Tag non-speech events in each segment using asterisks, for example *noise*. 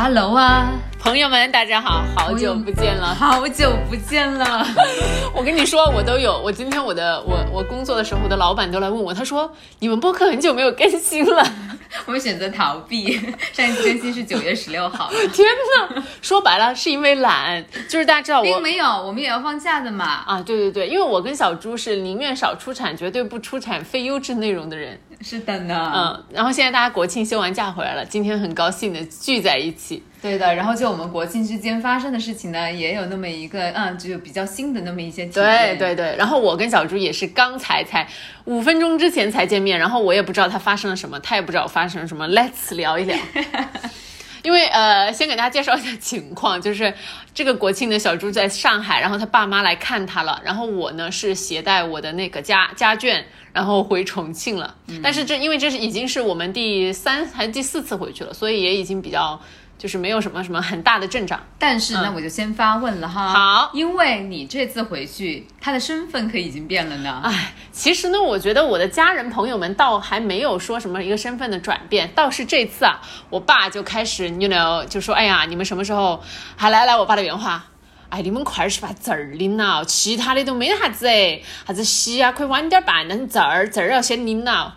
Hello 啊，朋友们，大家好，好久不见了，好久不见了。*laughs* 我跟你说，我都有。我今天我的我我工作的时候，我的老板都来问我，他说你们播客很久没有更新了。*laughs* 我们选择逃避，*laughs* 上一次更新是九月十六号。天哪，说白了是因为懒，就是大家知道我并没有，我们也要放假的嘛。啊，对对对，因为我跟小猪是宁愿少出产，绝对不出产非优质内容的人。是的呢，嗯，然后现在大家国庆休完假回来了，今天很高兴的聚在一起。对的，然后就我们国庆之间发生的事情呢，也有那么一个，嗯，就比较新的那么一些体对验。对对，然后我跟小猪也是刚才才五分钟之前才见面，然后我也不知道他发生了什么，他也不知道我发生了什么，Let's 聊一聊。*laughs* 因为呃，先给大家介绍一下情况，就是这个国庆的，小猪在上海，然后他爸妈来看他了，然后我呢是携带我的那个家家眷，然后回重庆了。但是这因为这是已经是我们第三还是第四次回去了，所以也已经比较就是没有什么什么很大的阵仗。但是呢，我就先发问了哈。好因为你这次回去，他的身份可已经变了呢。哎，其实呢，我觉得我的家人朋友们倒还没有说什么一个身份的转变，倒是这次啊，我爸就开始，you know，就说，哎呀，你们什么时候还来来？我爸的原话。哎，你们快点去把证儿领了，其他的都没啥子哎，啥子席啊可以晚点办，但是证儿证儿要先领了。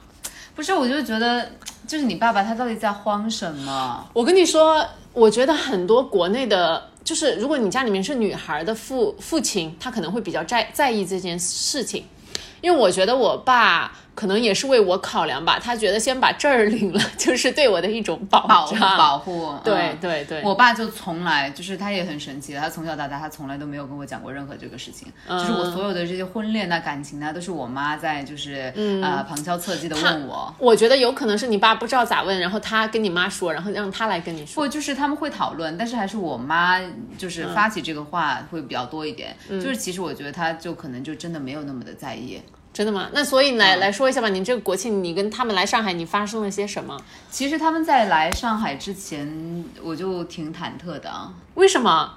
不是，我就觉得，就是你爸爸他到底在慌什么？我跟你说，我觉得很多国内的，就是如果你家里面是女孩的父父亲，他可能会比较在在意这件事情，因为我觉得我爸可能也是为我考量吧，他觉得先把证儿领了，*laughs* 就是对我的一种保保护障。保护，*laughs* 对嗯对对，我爸就从来就是他也很神奇的，他从小到大他从来都没有跟我讲过任何这个事情，就是我所有的这些婚恋呐、感情呐，都是我妈在就是、呃旁敲侧击的问我。我觉得有可能是你爸不知道咋问，然后他跟你妈说，然后让他来跟你说。不，就是他们会讨论，但是还是我妈就是发起这个话会比较多一点。就是其实我觉得他就可能就真的没有那么的在意。真的吗？那所以来、来说一下吧，你这个国庆你跟他们来上海，你发生了些什么？其实他们在来上海之前，我就挺忐忑的。为什么？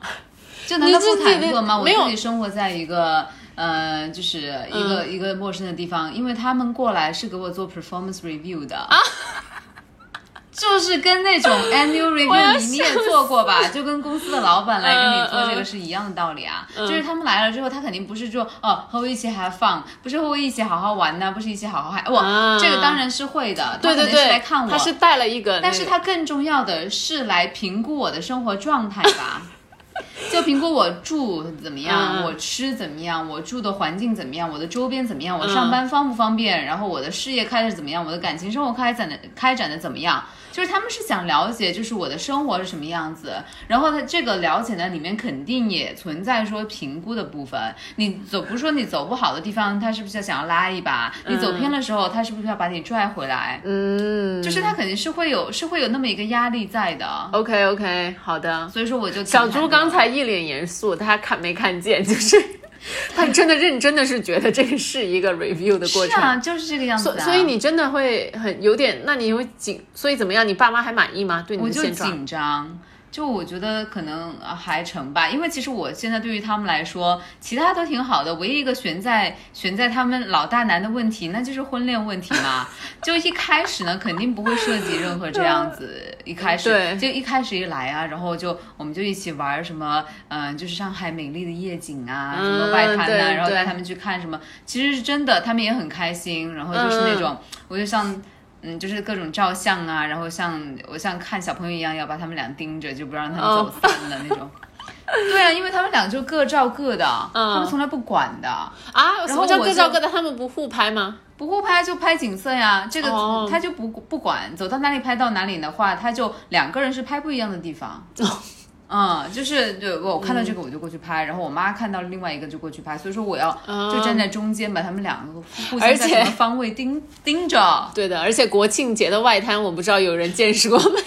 就难道不忐忑吗？我自己生活在一个呃，就是一个、一个陌生的地方，因为他们过来是给我做 performance review 的啊。就是跟那种 *laughs* annual review 你你也做过吧？就跟公司的老板来跟你做这个是一样的道理啊。就是他们来了之后，他肯定不是说哦和我一起 have fun，不是和我一起好好玩呐、不是一起好好嗨。我、啊这个当然是会的，他肯定对对对，是来看我，他是带了一个那个，但是他更重要的是来评估我的生活状态吧。*laughs* 就评估我住怎么样，嗯我吃怎么样，我住的环境怎么样，我的周边怎么样，我上班方不方便，然后我的事业开的怎么样，我的感情生活开展的开展的怎么样，就是他们是想了解，就是我的生活是什么样子。然后他这个了解呢，里面肯定也存在说评估的部分。你走，不是说你走不好的地方，他是不是想要拉一把？你走偏的时候，他是不是要把你拽回来？嗯，就是他肯定是会有，是会有那么一个压力在的。OK OK，好的。所以说我就小猪刚才一脸严肃，他看没看见？就是 *laughs* 他真的认真的是觉得这个是一个 review 的过程。是啊，就是这个样子、啊。所所以你真的会很有点，那你会紧，所以怎么样？你爸妈还满意吗？对你的现状？紧张。就我觉得可能呃还成吧，因为其实我现在对于他们来说，其他都挺好的，唯一一个悬在悬在他们老大难的问题，那就是婚恋问题嘛。*laughs* 就一开始呢，肯定不会涉及任何这样子，一开始对就一开始一来啊，然后就我们就一起玩什么，嗯、就是上海美丽的夜景啊，什么嗯外滩呐、然后带他们去看什么，其实是真的，他们也很开心，然后就是那种，我就像。嗯，就是各种照相啊，然后像我像看小朋友一样，要把他们俩盯着，就不让他们走散的那种。*laughs* 对啊，因为他们俩就各照各的，他们从来不管的，啊，什然后么叫我就各照各的？他们不互拍吗？不互拍就拍景色呀。这个哦他就不不管，走到哪里拍到哪里的话，他就两个人是拍不一样的地方。*laughs* 嗯，就是对我看到这个我就过去拍，然后我妈看到另外一个就过去拍，所以说我要就站在中间把他们两个互相而且在什么方位盯盯着。对的，而且国庆节的外滩，我不知道有人见识过没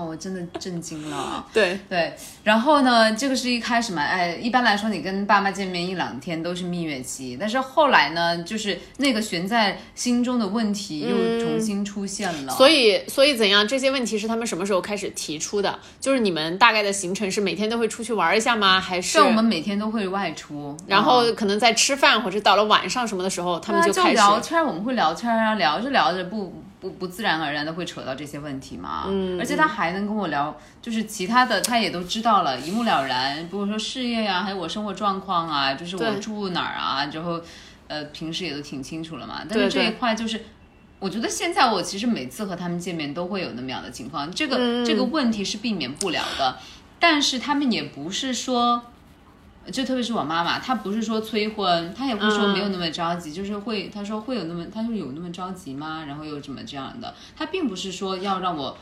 有？我真的震惊了。*laughs* 对，对，然后呢，这个是一开始嘛，哎，一般来说你跟爸妈见面一两天都是蜜月期，但是后来呢，就是那个悬在心中的问题又重新出现了。所以所以怎样？这些问题是他们什么时候开始提出的？就是你们大概的行程是每天都会出去玩一下吗？还是对，我们每天都会外出，然后可能在吃饭或者到了晚上什么的时候，他们就开始聊天儿，我们会聊天儿啊，聊着聊着不不不自然而然的会扯到这些问题嘛。嗯，而且他还能跟我聊，就是其他的他也都知道了，一目了然。比如说事业呀，还有我生活状况啊，就是我住哪儿啊，之后呃平时也都挺清楚了嘛。但是这一块就是。我觉得现在我其实每次和他们见面都会有那么样的情况，这个这个问题是避免不了的，但是他们也不是说，就特别是我妈妈，她不是说催婚，她也不是说没有那么着急，就是会她说会有那么，她说有那么着急吗？然后又怎么这样的？她并不是说要让我。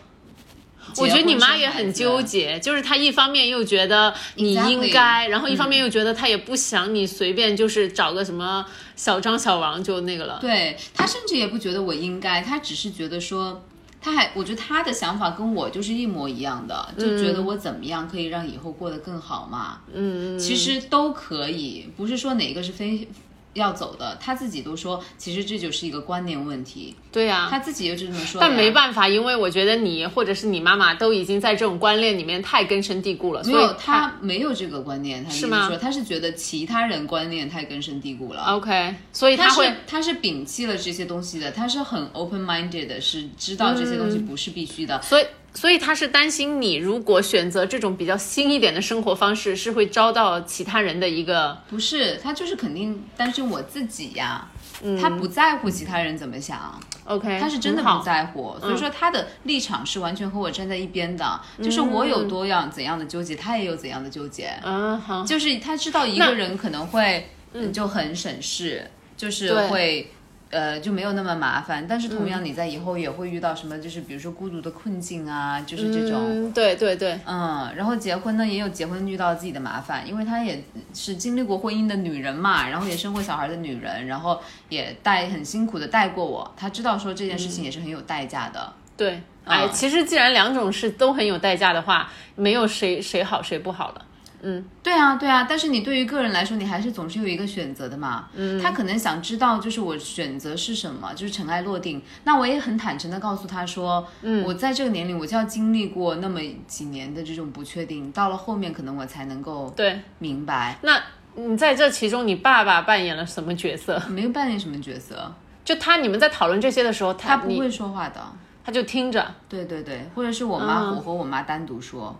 我觉得你妈也很纠结，就是她一方面又觉得你应该，然后一方面又觉得她也不想你随便就是找个什么小张小王就那个了。对她甚至也不觉得我应该，她只是觉得说，她还我觉得他的想法跟我就是一模一样的，就觉得我怎么样可以让以后过得更好嘛。嗯嗯，其实都可以，不是说哪个是非。要走的，他自己都说，其实这就是一个观念问题。对呀，他自己就是这么说。但没办法，因为我觉得你或者是你妈妈都已经在这种观念里面太根深蒂固了。没有，他没有这个观念，他是吗？说他是觉得其他人观念太根深蒂固了。OK，所以他会他是摒弃了这些东西的，他是很 open minded 的，是知道这些东西不是必须的。所以。所以他是担心你如果选择这种比较新一点的生活方式，是会遭到其他人的一个不是，他就是肯定担心我自己呀。嗯，他不在乎其他人怎么想。OK，他是真的不在乎，所以说他的立场是完全和我站在一边的。就是我有多样怎样的纠结，他也有怎样的纠结。嗯，好，就是他知道一个人可能会就很省事，就是会。呃，就没有那么麻烦，但是同样你在以后也会遇到什么，就是比如说孤独的困境啊，就是这种。对对对。嗯，然后结婚呢，也有结婚遇到自己的麻烦，因为她也是经历过婚姻的女人嘛，然后也生过小孩的女人，然后也带很辛苦的带过我，她知道说这件事情也是很有代价的。对，哎，其实既然两种事都很有代价的话，没有谁谁好谁不好了。嗯，对啊，对啊，但是你对于个人来说，你还是总是有一个选择的嘛。嗯，他可能想知道，就是我选择是什么，就是尘埃落定。那我也很坦诚的告诉他说，嗯，我在这个年龄，我就要经历过那么几年的这种不确定，到了后面可能我才能够对明白。那你在这其中，你爸爸扮演了什么角色？没有扮演什么角色，就他你们在讨论这些的时候，他不会说话的，他就听着。对对对，或者是我妈，我和我妈单独说。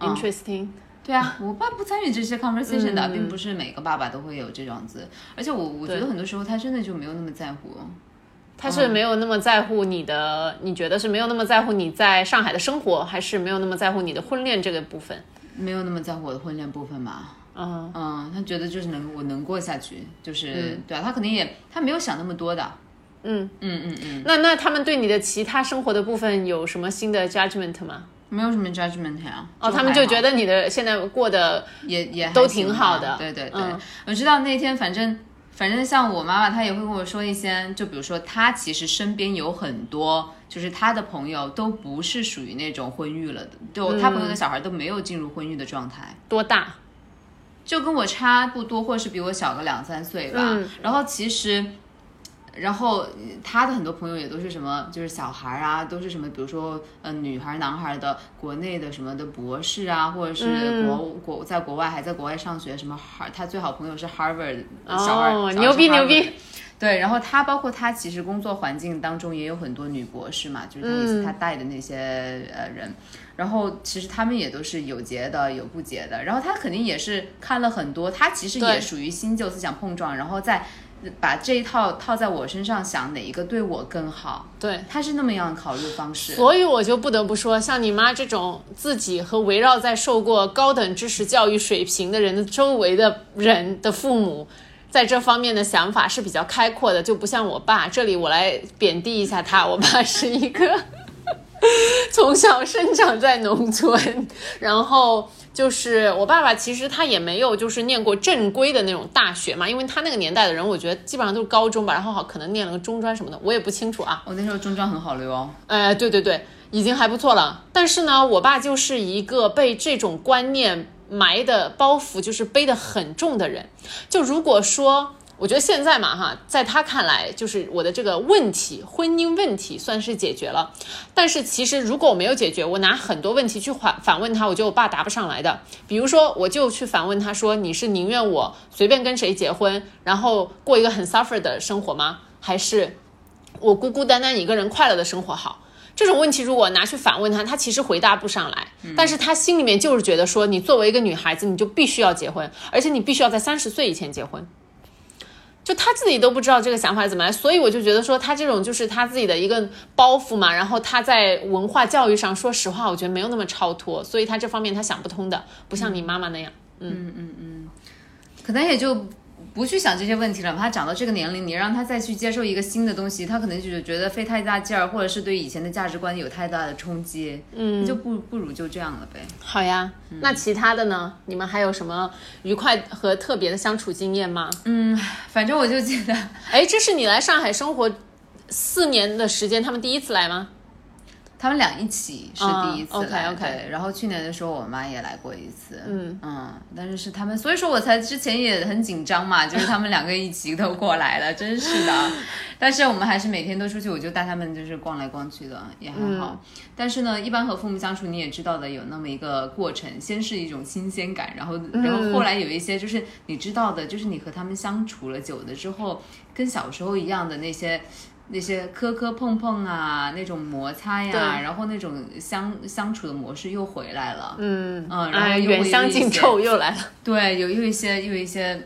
Interesting。对啊，我爸不参与这些 conversation 的，并不是每个爸爸都会有这样子。而且我我觉得很多时候他真的就没有那么在乎，他是没有那么在乎你的，你觉得是没有那么在乎你在上海的生活，还是没有那么在乎你的婚恋这个部分？没有那么在乎我的婚恋部分嘛？嗯嗯，他觉得就是能我能过下去，就是对啊，他肯定也他没有想那么多的。嗯嗯嗯嗯。那那他们对你的其他生活的部分有什么新的 judgment 吗？没有什么 judgment 呀，哦，他们就觉得你的现在过得也也都挺好的，对对对，我知道那天反正反正像我妈妈，她也会跟我说一些，就比如说她其实身边有很多，就是她的朋友都不是属于那种婚育了的，就她朋友的小孩都没有进入婚育的状态，多大？就跟我差不多，或是比我小个两三岁吧，然后其实。然后他的很多朋友也都是什么，就是小孩啊，都是什么，比如说，呃，女孩、男孩的国内的什么的博士啊，或者是国国在国外还在国外上学，什么哈，他最好朋友是 Harvard 小孩，牛逼牛逼。对，然后他包括他其实工作环境当中也有很多女博士嘛，就是他他带的那些呃人，然后其实他们也都是有结的，有不结的，然后他肯定也是看了很多，他其实也属于新旧思想碰撞，然后在。把这一套套在我身上，想哪一个对我更好？对，他是那么样考虑方式。所以我就不得不说，像你妈这种自己和围绕在受过高等知识教育水平的人的周围的人的父母，在这方面的想法是比较开阔的，就不像我爸。这里我来贬低一下他，我爸是一个 *laughs* 从小生长在农村，然后。就是我爸爸，其实他也没有就是念过正规的那种大学嘛，因为他那个年代的人，我觉得基本上都是高中吧，然后好可能念了个中专什么的，我也不清楚啊。我那时候中专很好留哦。哎，对对对，已经还不错了。但是呢，我爸就是一个被这种观念埋的包袱就是背得很重的人。就如果说。我觉得现在嘛，哈，在他看来，就是我的这个问题，婚姻问题算是解决了。但是其实如果我没有解决，我拿很多问题去反反问他，我觉得我爸答不上来的。比如说，我就去反问他说：“你是宁愿我随便跟谁结婚，然后过一个很 suffer 的生活吗？还是我孤孤单单一个人快乐的生活好？这种问题如果拿去反问他，他其实回答不上来，但是他心里面就是觉得说，你作为一个女孩子，你就必须要结婚，而且你必须要在三十岁以前结婚。就他自己都不知道这个想法怎么来，所以我就觉得说他这种就是他自己的一个包袱嘛。然后他在文化教育上，说实话，我觉得没有那么超脱，所以他这方面他想不通的，不像你妈妈那样。嗯嗯嗯，可能也就。不去想这些问题了。他长到这个年龄，你让他再去接受一个新的东西，他可能就是觉得费太大劲儿，或者是对以前的价值观有太大的冲击。嗯，就不不如就这样了呗。好呀，那其他的呢？你们还有什么愉快和特别的相处经验吗？嗯，反正我就记得，哎，这是你来上海生活四年的时间，他们第一次来吗？他们俩一起是第一次来，OK，然后去年的时候我妈也来过一次，嗯嗯，但是是他们，所以说我才之前也很紧张嘛，就是他们两个一起都过来了，真是的。*laughs* 但是我们还是每天都出去，我就带他们就是逛来逛去的，也还好。但是呢，一般和父母相处你也知道的，有那么一个过程，先是一种新鲜感，然后然后后来有一些就是你知道的，就是你和他们相处了久了之后，跟小时候一样的那些。那些磕磕碰碰啊，那种摩擦呀，然后那种相相处的模式又回来了。嗯嗯，然后远香近臭又来了。*laughs* 对，有有一些有一些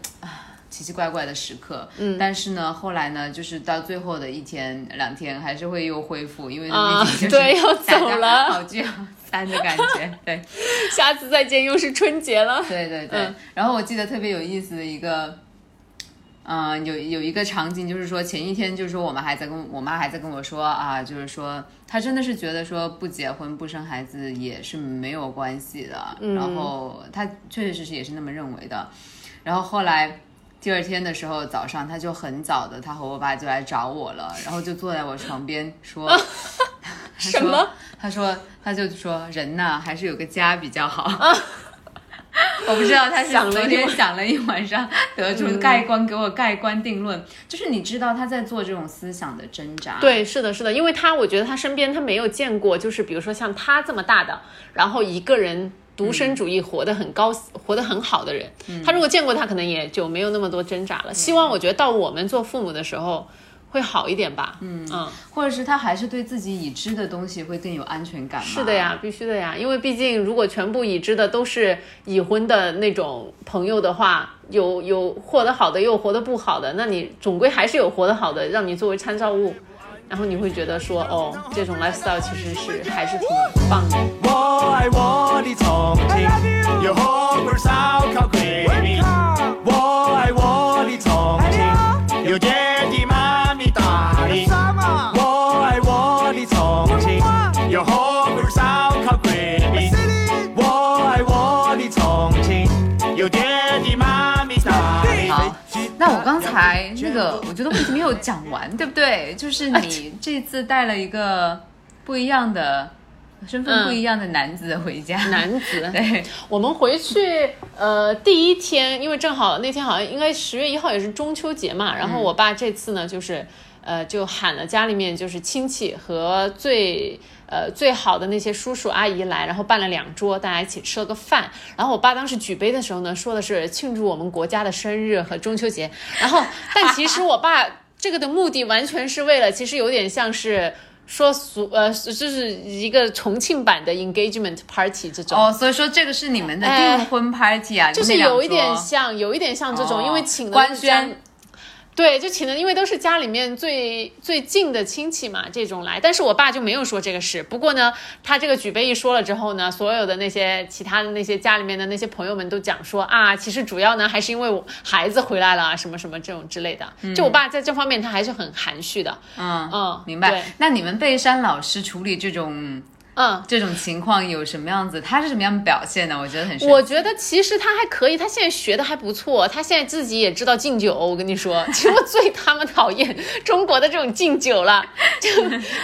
奇奇怪怪的时刻。嗯，但是呢，后来呢，就是到最后的一天两天，还是会又恢复，因为毕竟就是走了，好聚好散的感觉。对，*laughs* 下次再见又是春节了。对对对，然后我记得特别有意思的一个。嗯，有有一个场景，就是说前一天，就是说我们还在跟我妈还在跟我说啊，就是说她真的是觉得说不结婚不生孩子也是没有关系的，然后她确确实实也是那么认为的。然后后来第二天的时候早上，她就很早的，她和我爸就来找我了，然后就坐在我床边说 *laughs* 什么？他说他就说人呐，还是有个家比较好。*laughs* *laughs* 我不知道他是昨天想了一晚上 *laughs* 得出盖棺给我盖棺定论，就是你知道他在做这种思想的挣扎。对，是的，是的，因为他我觉得他身边他没有见过，就是比如说像他这么大的，然后一个人独身主义活得很高，活得很好的人，他如果见过他，可能也就没有那么多挣扎了。希望我觉得到我们做父母的时候。会好一点吧，嗯。嗯，或者是他还是对自己已知的东西会更有安全感。是的呀，必须的呀，因为毕竟如果全部已知的都是已婚的那种朋友的话，有有活得好的，又活得不好的，那你总归还是有活得好的，让你作为参照物，然后你会觉得说，哦，这种 lifestyle 其实是还是挺棒的。我爱我的重庆，有火锅烧烤桂林，我爱我的重庆，有那我刚才那个，我觉得问题没有讲完，对不对？*laughs* 就是你这次带了一个不一样的身份、不一样的男子回家。男子，*laughs* 对，我们回去呃第一天，因为正好那天好像应该十月一号也是中秋节嘛，然后我爸这次呢就是呃就喊了家里面就是亲戚和最。呃，最好的那些叔叔阿姨来，然后办了两桌，大家一起吃了个饭。然后我爸当时举杯的时候呢，说的是庆祝我们国家的生日和中秋节。然后，但其实我爸这个的目的完全是为了，其实有点像是说俗，呃，就是一个重庆版的 engagement party 这种。哦，所以说这个是你们的订婚 party 啊？就是有一点像，有一点像这种，因为请官宣。对，就请的，因为都是家里面最最近的亲戚嘛，这种来。但是我爸就没有说这个事。不过呢，他这个举杯一说了之后呢，所有的那些其他的那些家里面的那些朋友们都讲说啊，其实主要呢还是因为我孩子回来了，什么什么这种之类的。就我爸在这方面他还是很含蓄的。嗯嗯，明白。那你们贝山老师处理这种。嗯，这种情况有什么样子？他是什么样表现呢？我觉得很。我觉得其实他还可以，他现在学的还不错，他现在自己也知道敬酒。我跟你说，*laughs* 其实我最他妈讨厌中国的这种敬酒了。*laughs* 就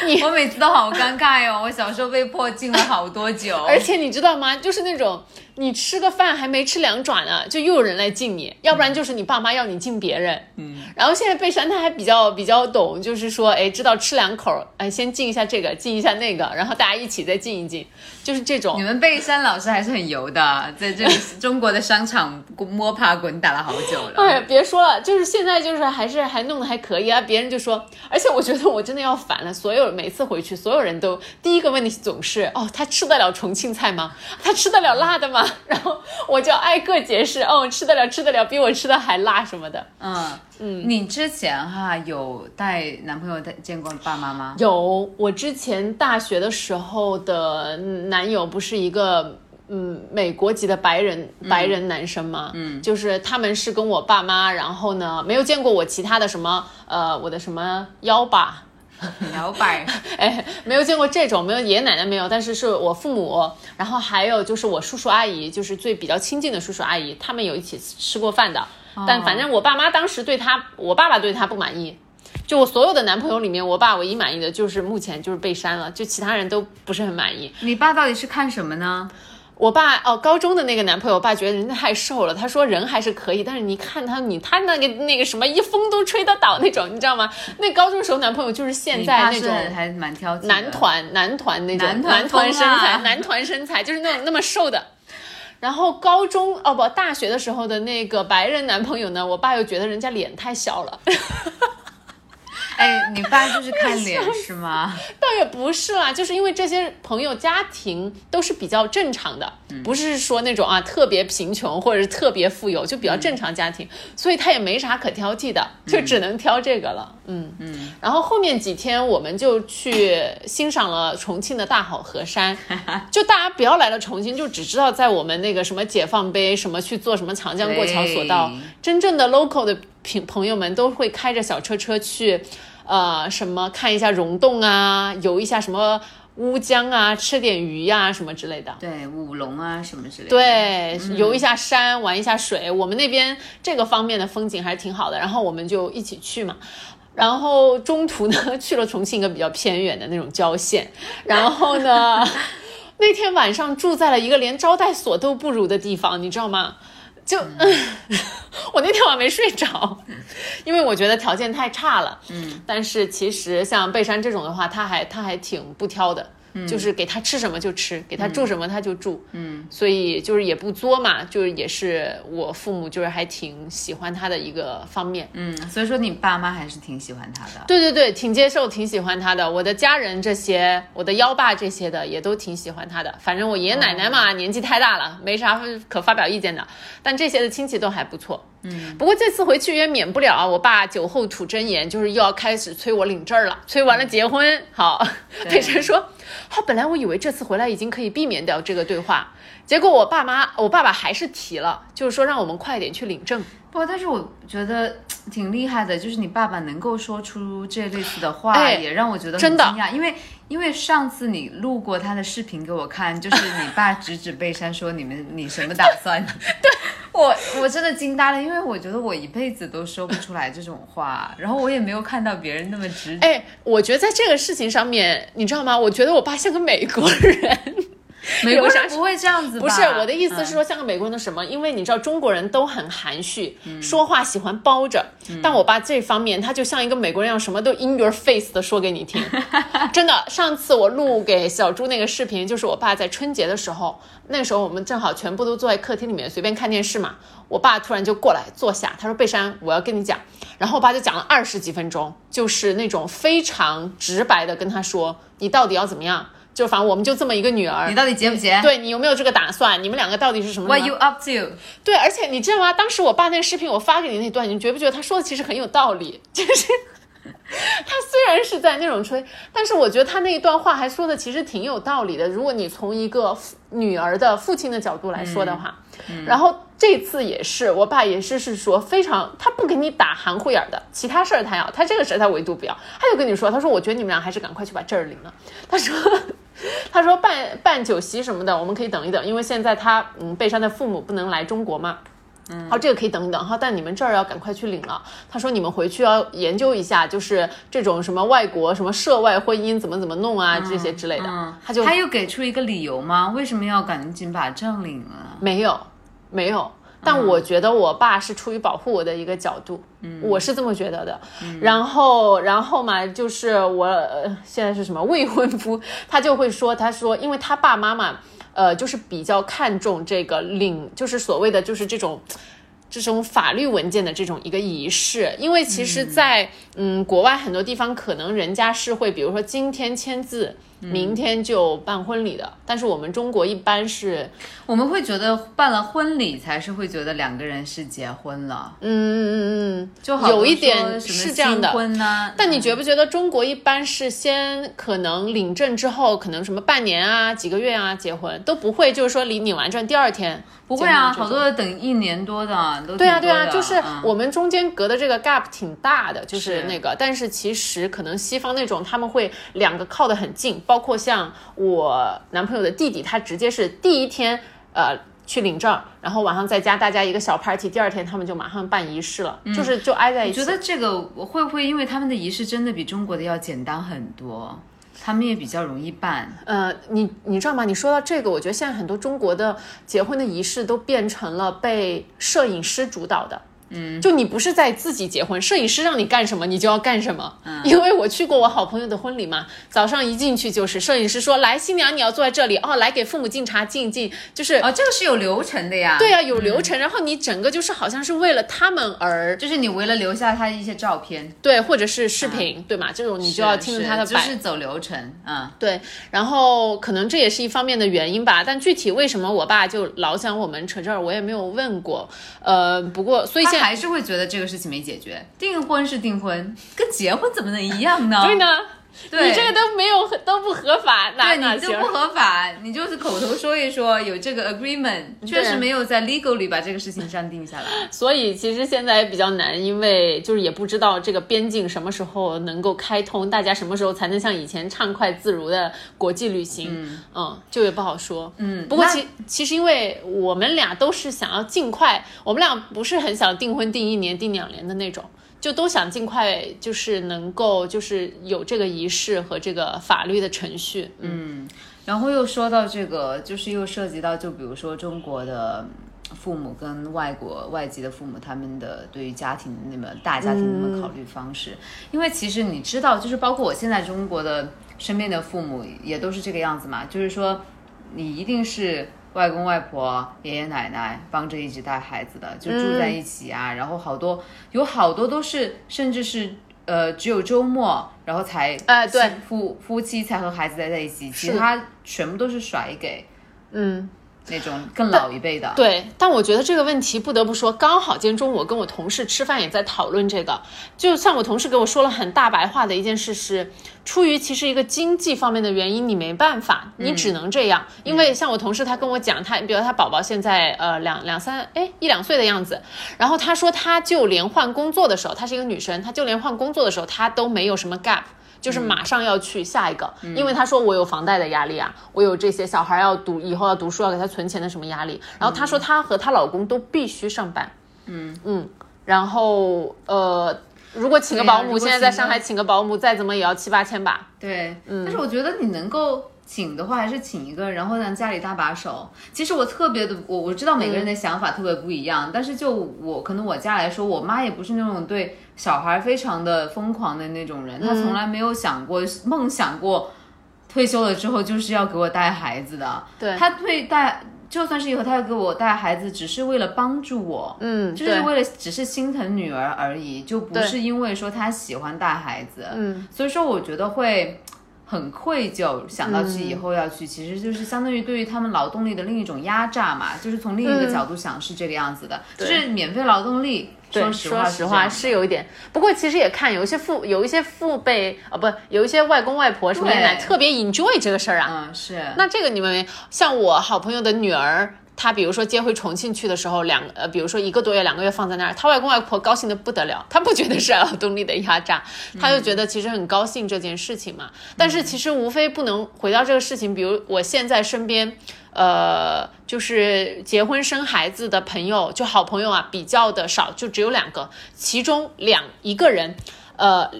你，*laughs* 我每次都好尴尬哟。我小时候被迫敬了好多酒，而且你知道吗？就是那种。你吃个饭还没吃两爪呢，就又有人来敬你，要不然就是你爸妈要你敬别人。嗯，然后现在贝山他还比较比较懂，就是说，哎，知道吃两口，哎，先敬一下这个，敬一下那个，然后大家一起再敬一敬，就是这种。你们贝山老师还是很油的，在这里 *laughs* 中国的商场摸爬滚打了好久了。哎，别说了，就是现在就是还是还弄得还可以啊，别人就说，而且我觉得我真的要烦了，所有每次回去，所有人都第一个问题总是，哦，他吃得了重庆菜吗？他吃得了辣的吗？然后我就挨个解释，哦，吃得了，吃得了，比我吃的还辣什么的。嗯嗯，你之前哈有带男朋友带见过爸妈吗？有，我之前大学的时候的男友不是一个嗯美国籍的白人白人男生嘛？嗯，就是他们是跟我爸妈，然后呢没有见过我其他的什么呃我的什么幺爸。*laughs* 摇摆，哎，没有见过这种，没有爷爷奶奶没有，但是是我父母，然后还有就是我叔叔阿姨，就是最比较亲近的叔叔阿姨，他们有一起吃过饭的。但反正我爸妈当时对他，我爸爸对他不满意。就我所有的男朋友里面，我爸唯一满意的就是目前就是被删了，就其他人都不是很满意。你爸到底是看什么呢？我爸哦，高中的那个男朋友，我爸觉得人家太瘦了。他说人还是可以，但是你看他，你他那个那个什么，一风都吹得倒那种，你知道吗？那高中时候男朋友就是现在那种，还蛮挑剔。男团男团那种男团身材，男团身材就是那种那么瘦的。然后高中哦不，大学的时候的那个白人男朋友呢，我爸又觉得人家脸太小了。哎，你爸就是看 *laughs* 脸是吗？倒也不是啦，就是因为这些朋友家庭都是比较正常的，不是说那种啊特别贫穷或者是特别富有，就比较正常家庭，所以他也没啥可挑剔的，就只能挑这个了。嗯嗯。然后后面几天我们就去欣赏了重庆的大好河山，*laughs* 就大家不要来了重庆，就只知道在我们那个什么解放碑什么去做什么长江过桥索道，真正的 local 的朋朋友们都会开着小车车去。呃，什么看一下溶洞啊，游一下什么乌江啊，吃点鱼呀，什么之类的。对，舞龙啊，什么之类的。对，游一下山，玩一下水。我们那边这个方面的风景还是挺好的，然后我们就一起去嘛。然后中途呢，去了重庆一个比较偏远的那种郊县，然后呢，*laughs* 那天晚上住在了一个连招待所都不如的地方，你知道吗？就，我那天晚上没睡着，因为我觉得条件太差了。嗯，但是其实像贝山这种的话，他还他还挺不挑的。就是给他吃什么就吃，给他住什么他就住，嗯，所以就是也不作嘛，就是也是我父母就是还挺喜欢他的一个方面，嗯，所以说你爸妈还是挺喜欢他的，对对对，挺接受，挺喜欢他的。我的家人这些，我的幺爸这些的也都挺喜欢他的。反正我爷爷奶奶嘛，年纪太大了，没啥可发表意见的，但这些的亲戚都还不错。嗯，不过这次回去也免不了啊，我爸酒后吐真言，就是又要开始催我领证了，催完了结婚。好，佩晨说，好，本来我以为这次回来已经可以避免掉这个对话，结果我爸妈，我爸爸还是提了，就是说让我们快点去领证。不，但是我觉得挺厉害的，就是你爸爸能够说出这类似的话，也让我觉得很惊讶，因为因为上次你录过他的视频给我看，就是你爸指指背山说你们你什么打算？*laughs* 对。我 *laughs* 我真的惊呆了，因为我觉得我一辈子都说不出来这种话，然后我也没有看到别人那么直。哎，我觉得在这个事情上面，你知道吗？我觉得我爸像个美国人。*laughs* 美国人不会这样子，不是我的意思是说像个美国人的什么？因为你知道中国人都很含蓄，说话喜欢包着。但我爸这方面他就像一个美国人一样，什么都 in your face 的说给你听。*laughs* 真的，上次我录给小猪那个视频，就是我爸在春节的时候，那时候我们正好全部都坐在客厅里面随便看电视嘛。我爸突然就过来坐下，他说：“贝山，我要跟你讲。”然后我爸就讲了二十几分钟，就是那种非常直白的跟他说：“你到底要怎么样？”就反正我们就这么一个女儿，你到底结不结？对你有没有这个打算？你们两个到底是什么？What you up to？对，而且你知道吗？当时我爸那个视频我发给你那段，你觉不觉得他说的其实很有道理？就是他虽然是在那种吹，但是我觉得他那一段话还说的其实挺有道理的。如果你从一个女儿的父亲的角度来说的话，然后。这次也是，我爸也是是说非常，他不给你打含糊眼的，其他事儿他要，他这个事儿他唯独不要，他就跟你说，他说我觉得你们俩还是赶快去把证儿领了。他说，*laughs* 他说办办酒席什么的，我们可以等一等，因为现在他嗯，贝山的父母不能来中国嘛，嗯，好，这个可以等一等哈，但你们这儿要赶快去领了。他说你们回去要研究一下，就是这种什么外国什么涉外婚姻怎么怎么弄啊，这些之类的。他就他又给出一个理由吗？为什么要赶紧把证领了？没有，没有。但我觉得我爸是出于保护我的一个角度，嗯，我是这么觉得的。然后，然后嘛，就是我现在是什么未婚夫，他就会说，他说，因为他爸妈妈，呃，就是比较看重这个领，就是所谓的就是这种。这种法律文件的这种一个仪式，因为其实，在嗯国外很多地方，可能人家是会，比如说今天签字，明天就办婚礼的。但是我们中国一般是，我们会觉得办了婚礼才是会觉得两个人是结婚了。嗯嗯嗯嗯，就有一点是这样的。婚呢？但你觉不觉得中国一般是先可能领证之后，可能什么半年啊、几个月啊结婚，都不会就是说领领完证第二天。不会啊，好多等一年多的都对啊对啊，就是我们中间隔的这个 gap 挺大的，就是那个，但是其实可能西方那种他们会两个靠得很近，包括像我男朋友的弟弟，他直接是第一天呃去领证，然后晚上在家大家一个小 party，第二天他们就马上办仪式了，就是就挨在一起。我觉得这个会不会因为他们的仪式真的比中国的要简单很多？他们也比较容易办，呃，你你知道吗？你说到这个，我觉得现在很多中国的结婚的仪式都变成了被摄影师主导的。嗯，就你不是在自己结婚，摄影师让你干什么，你就要干什么。嗯，因为我去过我好朋友的婚礼嘛，早上一进去就是摄影师说来新娘你要坐在这里哦，来给父母敬茶敬一敬，就是哦，这个是有流程的呀。对呀，有流程，然后你整个就是好像是为了他们而，就是你为了留下他一些照片，对，或者是视频，对嘛？这种你就要听着他的摆，就是走流程，嗯，对。然后可能这也是一方面的原因吧，但具体为什么我爸就老想我们扯这儿，我也没有问过。呃，不过所以现在还是会觉得这。个事情没解决，订婚是订婚，跟结婚怎么能一样呢？对呢。你这个都没有都不合法，对你就不合法，你就是口头说一说有这个 agreement，确实没有在 legal 里把这个事情上定下来。*laughs* 所以其实现在比较难，因为就是也不知道这个边境什么时候能够开通，大家什么时候才能像以前畅快自如的国际旅行？嗯，就也不好说。嗯，不过其其实因为我们俩都是想要尽快，我们俩不是很想订婚订一年订两年的那种。就都想尽快，就是能够，就是有这个仪式和这个法律的程序。嗯，然后又说到这个，就是又涉及到，就比如说中国的父母跟外国外籍的父母，他们的对于家庭那么大家庭那么考虑方式。因为其实你知道，就是包括我现在中国的身边的父母也都是这个样子嘛，就是说你一定是。外公外婆、爷爷奶奶帮着一直带孩子的，就住在一起啊。然后好多有好多都是，甚至是呃，只有周末然后才呃，对夫夫妻才和孩子待在一起，其他全部都是甩给嗯。那种更老一辈的，对，但我觉得这个问题不得不说，刚好今天中午我跟我同事吃饭也在讨论这个，就像我同事给我说了很大白话的一件事是，出于其实一个经济方面的原因，你没办法，你只能这样，因为像我同事他跟我讲，他比如他宝宝现在呃两两三哎一两岁的样子，然后他说他就连换工作的时候，她是一个女生，她就连换工作的时候，她都没有什么 gap。就是马上要去下一个，因为他说我有房贷的压力啊，我有这些小孩要读，以后要读书要给他存钱的什么压力。然后她说她和她老公都必须上班，嗯。嗯，然后呃，如果请个保姆，现在在上海请个保姆，再怎么也要七八千吧。对，嗯，但是我觉得你能够。请的话还是请一个，然后让家里搭把手。其实我特别的，我我知道每个人的想法特别不一样，但是就我可能我家来说，我妈也不是那种对小孩非常的疯狂的那种人，她从来没有想过梦想过退休了之后就是要给我带孩子的。对，她对带，就算是以后她要给我带孩子，只是为了帮助我，嗯，就是为了只是心疼女儿而已，就不是因为说她喜欢带孩子。嗯，所以说我觉得会。很愧疚，想到去以后要去，其实就是相当于对于他们劳动力的另一种压榨嘛，就是从另一个角度想是这个样子的，就是免费劳动力。说实话，说实话是有一点，不过其实也看有一些父有一些父辈啊，不，有一些外公外婆什么的特别 enjoy 这个事儿啊。嗯，是。那这个你们像我好朋友的女儿。他比如说接回重庆去的时候，两呃，比如说一个多月、两个月放在那儿，他外公外婆高兴的不得了，他不觉得是劳动力的压榨，*laughs* 他就觉得其实很高兴这件事情嘛。但是其实无非不能回到这个事情，比如我现在身边。呃，就是结婚生孩子的朋友，就好朋友啊，比较的少，就只有两个，其中两一个人，呃。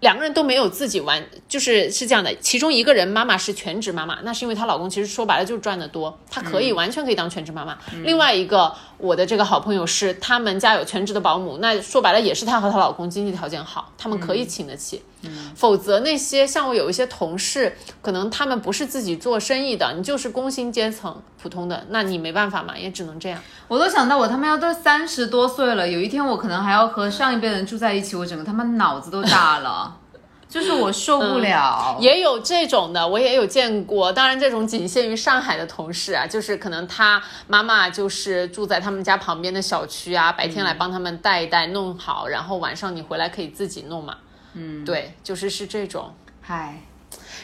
两个人都没有自己玩，就是是这样的。其中一个人妈妈是全职妈妈，那是因为她老公其实说白了就是赚的多，她可以完全可以当全职妈妈。另外一个我的这个好朋友是他们家有全职的保姆，那说白了也是她和她老公经济条件好，他们可以请得起。否则那些像我有一些同事，可能他们不是自己做生意的，你就是工薪阶层普通的，那你没办法嘛，也只能这样。我都想到我他妈要都三十多岁了，有一天我可能还要和上一辈人住在一起，我整个他妈脑子都大了。*laughs* 就是我受不了，也有这种的，我也有见过。当然，这种仅限于上海的同事啊，就是可能他妈妈就是住在他们家旁边的小区啊，白天来帮他们带一带、弄好，然后晚上你回来可以自己弄嘛。嗯，对，就是是这种。嗨。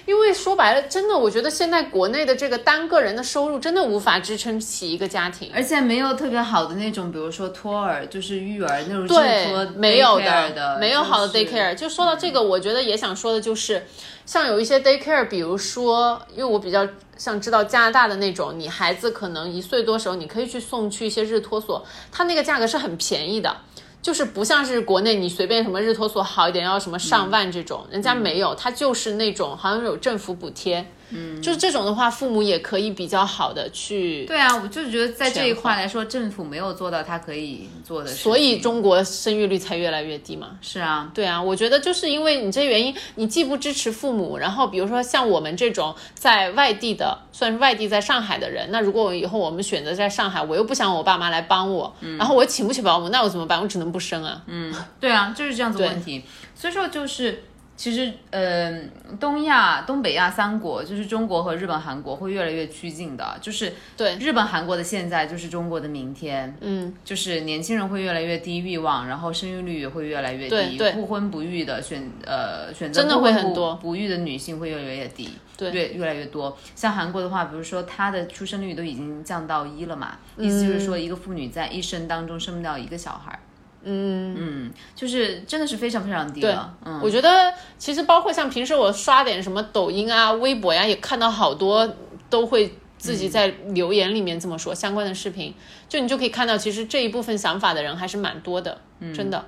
因为说白了，真的，我觉得现在国内的这个单个人的收入真的无法支撑起一个家庭，而且没有特别好的那种，比如说托儿，就是育儿那种对，没有的，没有好的 daycare。就说到这个，我觉得也想说的就是，像有一些 daycare，比如说，因为我比较想知道加拿大的那种，你孩子可能一岁多时候，你可以去送去一些日托所，它那个价格是很便宜的。就是不像是国内，你随便什么日托所好一点要什么上万这种，人家没有，他就是那种好像有政府补贴。嗯，就是这种的话，父母也可以比较好的去。对啊，我就是觉得在这一块来说，政府没有做到他可以做的。所以中国生育率才越来越低嘛。是啊，对啊，我觉得就是因为你这原因，你既不支持父母，然后比如说像我们这种在外地的，算是外地在上海的人，那如果我以后我们选择在上海，我又不想我爸妈来帮我，然后我请不起保姆，那我怎么办？我只能不生啊。嗯，对啊，就是这样子问题。所以说就是。其实，嗯，东亚、东北亚三国就是中国和日本、韩国会越来越趋近的，就是对。日本、韩国的现在就是中国的明天，嗯，就是年轻人会越来越低欲望，然后生育率也会越来越低，不婚不育的选呃选择真的会很多，不育的女性会越来越低，对，越越来越多。像韩国的话，比如说它的出生率都已经降到一了嘛，意思就是说一个妇女在一生当中生不到一个小孩。嗯嗯，就是真的是非常非常低了。嗯，我觉得其实包括像平时我刷点什么抖音啊、微博呀，也看到好多都会自己在留言里面这么说相关的视频，就你就可以看到，其实这一部分想法的人还是蛮多的，真的。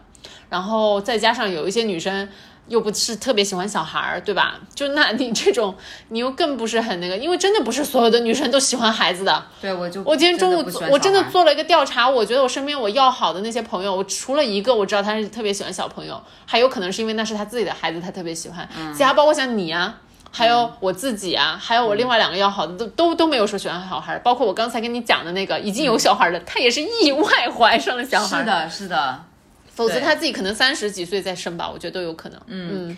然后再加上有一些女生。又不是特别喜欢小孩儿，对吧？就那你这种，*laughs* 你又更不是很那个，因为真的不是所有的女生都喜欢孩子的。对，我就我今天中午我真的做了一个调查，我觉得我身边我要好的那些朋友，我除了一个我知道他是特别喜欢小朋友，还有可能是因为那是他自己的孩子，他特别喜欢。其他包括像你啊，还有我自己啊，还有我另外两个要好的都都都没有说喜欢小孩儿，包括我刚才跟你讲的那个已经有小孩儿的，他也是意外怀上了小孩儿。是的，是的。否则他自己可能三十几岁再生吧，我觉得都有可能。嗯，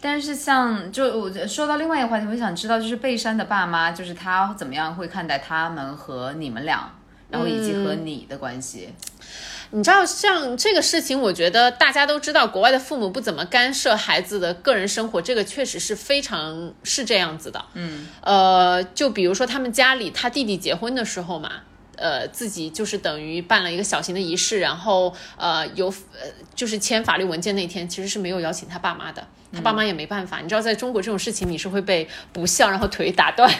但是像就我说到另外一个话题，我想知道就是贝山的爸妈，就是他怎么样会看待他们和你们俩，然后以及和你的关系。你知道，像这个事情，我觉得大家都知道，国外的父母不怎么干涉孩子的个人生活，这个确实是非常是这样子的。嗯，呃，就比如说他们家里他弟弟结婚的时候嘛。呃，自己就是等于办了一个小型的仪式，然后呃，有呃，就是签法律文件那天，其实是没有邀请他爸妈的，他爸妈也没办法。你知道，在中国这种事情，你是会被不孝，然后腿打断，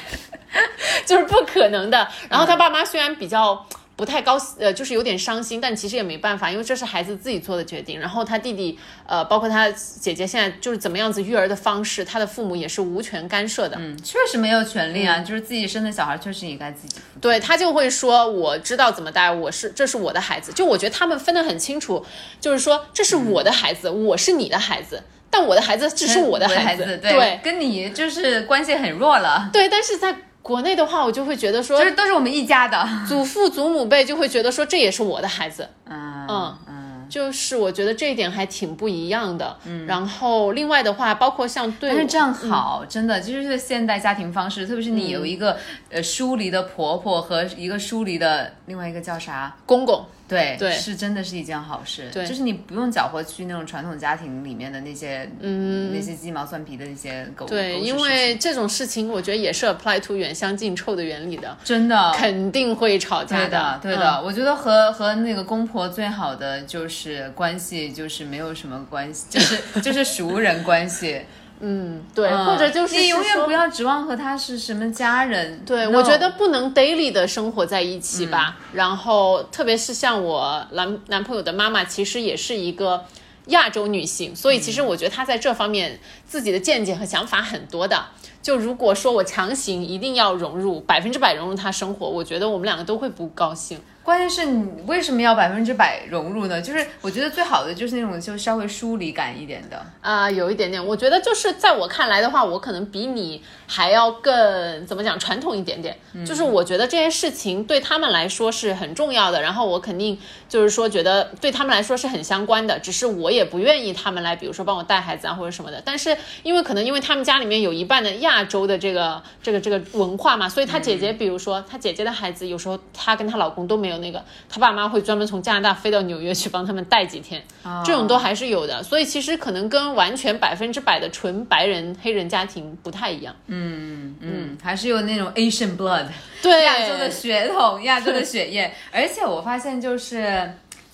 *laughs* 就是不可能的。然后他爸妈虽然比较。不太高兴，呃，就是有点伤心，但其实也没办法，因为这是孩子自己做的决定。然后他弟弟，呃，包括他姐姐，现在就是怎么样子育儿的方式，他的父母也是无权干涉的。嗯，确实没有权利啊，就是自己生的小孩，确实也该自己。对他就会说，我知道怎么带，我是这是我的孩子。就我觉得他们分得很清楚，就是说这是我的孩子，我是你的孩子，但我的孩子只是我的孩子，对，跟你就是关系很弱了。对，但是在。国内的话，我就会觉得说，就是都是我们一家的，祖父祖母辈就会觉得说，这也是我的孩子。嗯嗯嗯，就是我觉得这一点还挺不一样的。嗯，然后另外的话，包括像对，但是这样好，真的，这就是现代家庭方式，特别是你有一个呃疏离的婆婆和一个疏离的另外一个叫啥公公。对对是真的是一件好事。对就是你不用搅和去那种传统家庭里面的那些，嗯，那些鸡毛蒜皮的那些狗。对，狗因为这种事情，我觉得也是 apply to 远香近臭的原理的，真的肯定会吵架对的，对的。嗯我觉得和和那个公婆最好的就是关系，就是没有什么关系，就是 *laughs* 就是熟人关系。嗯，对，嗯或者就是你永远不要指望和他是什么家人。对 No 我觉得不能 daily 的生活在一起吧。嗯然后，特别是像我男男朋友的妈妈，其实也是一个亚洲女性，所以其嗯实我觉得她在这方面自己的见解和想法很多的。就如果说我强行一定要融入百分之百融入她生活，我觉得我们两个都会不高兴。关键是你为什么要百分之百融入呢？就是我觉得最好的就是那种就稍微疏离感一点的。啊、有一点点，我觉得就是在我看来的话，我可能比你还要更怎么讲传统一点点。就是我觉得这件事情对他们来说是很重要的，然后我肯定就是说觉得对他们来说是很相关的，只是我也不愿意他们来，比如说帮我带孩子啊或者什么的。但是因为可能因为他们家里面有一半的亚洲的这个这个这个文化嘛，所以她姐姐，比如说她姐姐的孩子，有时候她跟她老公都没有那个，她爸妈会专门从加拿大飞到纽约去帮他们带几天。这种都还是有的，所以其实可能跟完全百分之百的纯白人黑人家庭不太一样。嗯，还是有那种 Asian blood，对，亚洲的血统、亚洲的血液。*laughs* 而且我发现就是。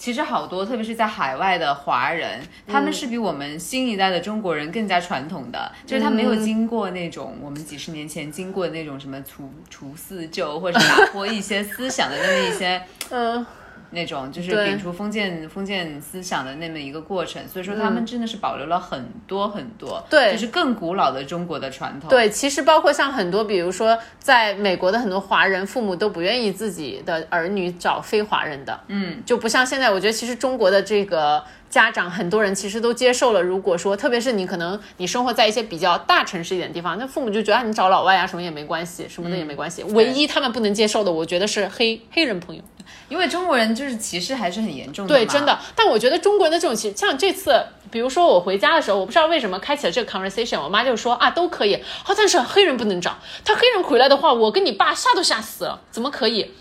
其实好多，特别是在海外的华人，他们是比我们新一代的中国人更加传统的，就是他没有经过那种我们几十年前经过的那种什么除除四旧，或者是打破一些思想的那么一些 *laughs* 嗯、那种就是对摒除封建封建思想的那么一个过程，所以说他们真的是保留了很多很多，对就是更古老的中国的传统。对，其实包括像很多，比如说在美国的很多华人父母都不愿意自己的儿女找非华人的，嗯，就不像现在，我觉得其实中国的这个。家长很多人其实都接受了，如果说特别是你可能你生活在一些比较大城市一点的地方，那父母就觉得、啊、你找老外啊什么也没关系，什么的也没关系。唯一他们不能接受的，我觉得是黑黑人朋友。因为中国人就是歧视还是很严重的。对，真的。但我觉得中国人的这种歧视，像这次，比如说我回家的时候，我不知道为什么开启了这个 conversation，我妈就说啊都可以，好、但是黑人不能找。他黑人回来的话，我跟你爸吓都吓死了，怎么可以？